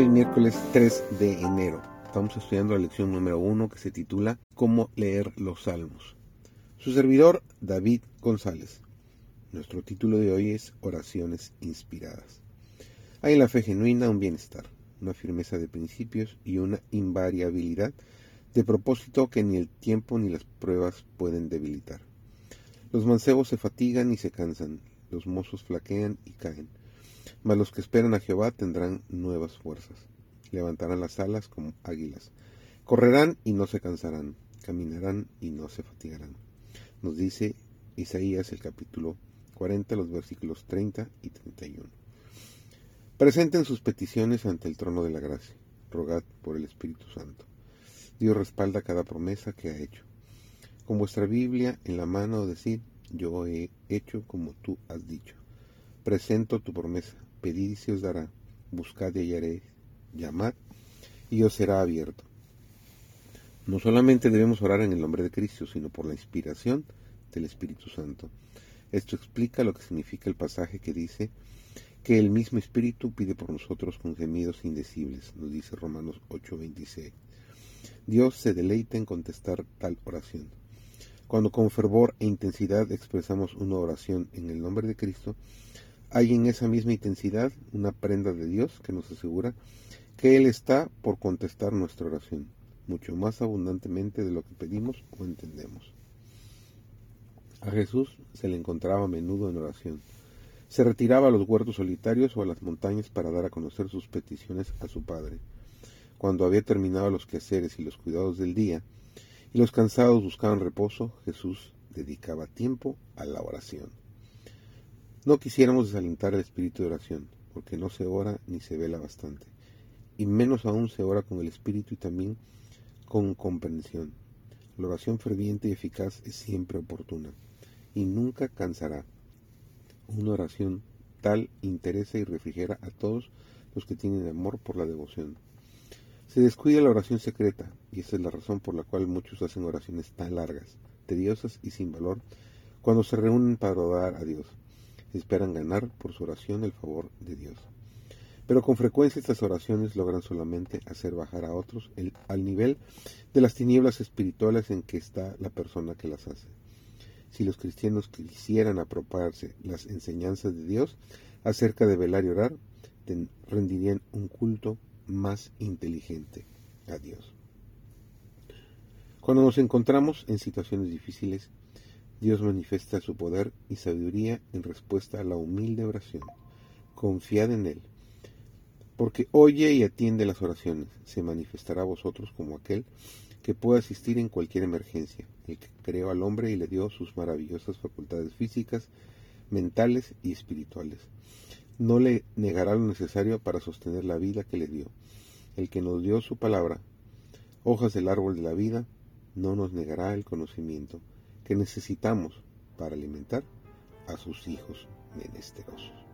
Hoy miércoles 3 de enero. Estamos estudiando la lección número 1 que se titula Cómo leer los salmos. Su servidor David González. Nuestro título de hoy es Oraciones inspiradas. Hay en la fe genuina un bienestar, una firmeza de principios y una invariabilidad de propósito que ni el tiempo ni las pruebas pueden debilitar. Los mancebos se fatigan y se cansan, los mozos flaquean y caen mas los que esperan a Jehová tendrán nuevas fuerzas. Levantarán las alas como águilas. Correrán y no se cansarán. Caminarán y no se fatigarán. Nos dice Isaías el capítulo 40, los versículos 30 y 31. Presenten sus peticiones ante el trono de la gracia. Rogad por el Espíritu Santo. Dios respalda cada promesa que ha hecho. Con vuestra Biblia en la mano decid, yo he hecho como tú has dicho. Presento tu promesa, pedid y se os dará, buscad y hallaréis, llamad y os será abierto. No solamente debemos orar en el nombre de Cristo, sino por la inspiración del Espíritu Santo. Esto explica lo que significa el pasaje que dice que el mismo Espíritu pide por nosotros con gemidos indecibles, nos dice Romanos 8:26. Dios se deleita en contestar tal oración. Cuando con fervor e intensidad expresamos una oración en el nombre de Cristo, hay en esa misma intensidad una prenda de Dios que nos asegura que Él está por contestar nuestra oración, mucho más abundantemente de lo que pedimos o entendemos. A Jesús se le encontraba a menudo en oración. Se retiraba a los huertos solitarios o a las montañas para dar a conocer sus peticiones a su Padre. Cuando había terminado los quehaceres y los cuidados del día, y los cansados buscaban reposo, Jesús dedicaba tiempo a la oración. No quisiéramos desalentar el espíritu de oración, porque no se ora ni se vela bastante, y menos aún se ora con el espíritu y también con comprensión. La oración ferviente y eficaz es siempre oportuna y nunca cansará. Una oración tal interesa y refrigera a todos los que tienen amor por la devoción. Se descuida la oración secreta, y esa es la razón por la cual muchos hacen oraciones tan largas, tediosas y sin valor, cuando se reúnen para orar a Dios esperan ganar por su oración el favor de Dios. Pero con frecuencia estas oraciones logran solamente hacer bajar a otros al nivel de las tinieblas espirituales en que está la persona que las hace. Si los cristianos quisieran apropiarse las enseñanzas de Dios acerca de velar y orar, rendirían un culto más inteligente a Dios. Cuando nos encontramos en situaciones difíciles, Dios manifiesta su poder y sabiduría en respuesta a la humilde oración. Confiad en Él, porque oye y atiende las oraciones. Se manifestará a vosotros como aquel que puede asistir en cualquier emergencia, el que creó al hombre y le dio sus maravillosas facultades físicas, mentales y espirituales. No le negará lo necesario para sostener la vida que le dio. El que nos dio su palabra, hojas del árbol de la vida, no nos negará el conocimiento que necesitamos para alimentar a sus hijos menesterosos.